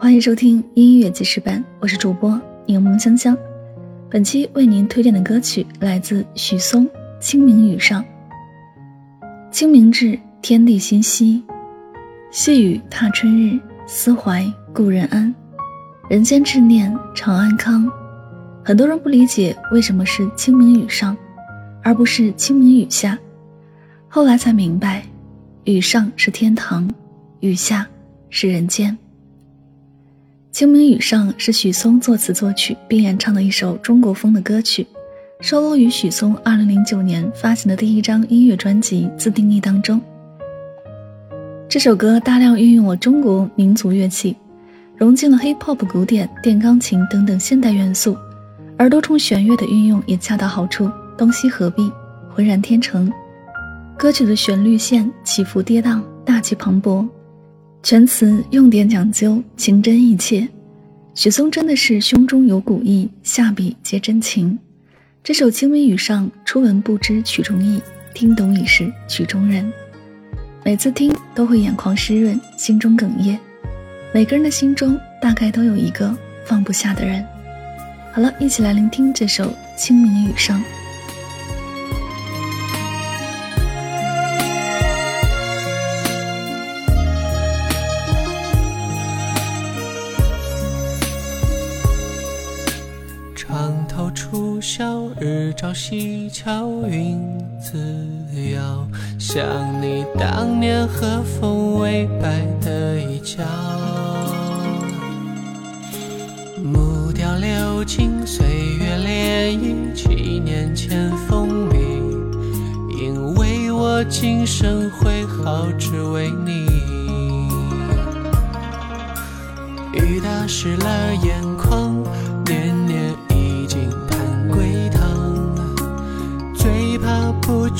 欢迎收听音乐记事本，我是主播柠檬香香。本期为您推荐的歌曲来自许嵩《清明雨上》。清明至，天地心稀，细雨踏春日，思怀故人安。人间执念常安康。很多人不理解为什么是清明雨上，而不是清明雨下。后来才明白，雨上是天堂，雨下是人间。《清明雨上》是许嵩作词作曲并演唱的一首中国风的歌曲，收录于许嵩2009年发行的第一张音乐专辑《自定义》当中。这首歌大量运用了中国民族乐器，融进了 hip hop、古典、电钢琴等等现代元素，而多重弦乐的运用也恰到好处，东西合璧，浑然天成。歌曲的旋律线起伏跌宕，大气磅礴。全词用典讲究，情真意切。许嵩真的是胸中有古意，下笔皆真情。这首《清明雨上》，初闻不知曲中意，听懂已是曲中人。每次听都会眼眶湿润，心中哽咽。每个人的心中大概都有一个放不下的人。好了，一起来聆听这首《清明雨上》。晓，日照西桥，云自遥。想你当年和风微摆的衣角。木雕流金，岁月涟漪，七年前风靡。因为我今生挥毫只为你。雨打湿了眼眶，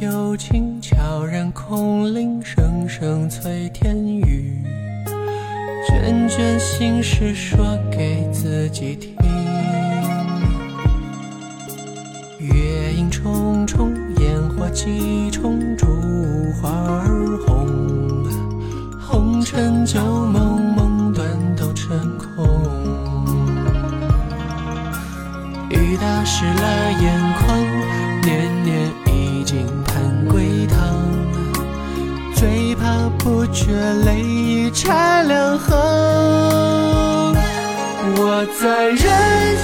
幽情悄然空灵，声声催天雨。卷卷心事说给自己听。月影重重，烟火几重，烛花儿红。红尘旧梦，梦断都成空。雨打湿了眼眶，年年静盼归堂，最怕。不觉泪已拆两行，我在人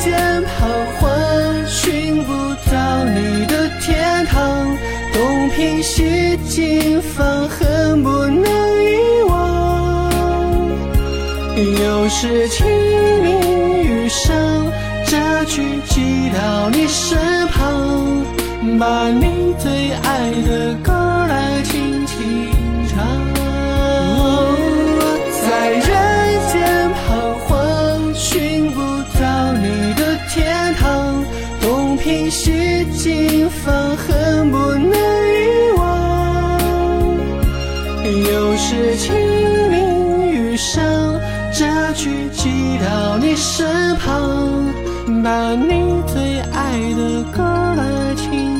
间彷徨，寻不到你的天堂，东拼西凑，放恨不能遗忘。又是清明雨上，这句寄到你身旁，把你最爱的歌来轻轻唱。我在人间彷徨寻不到你的天堂东瓶西镜放恨不能遗忘又是清明雨上折菊寄到你身旁把你最爱的歌来轻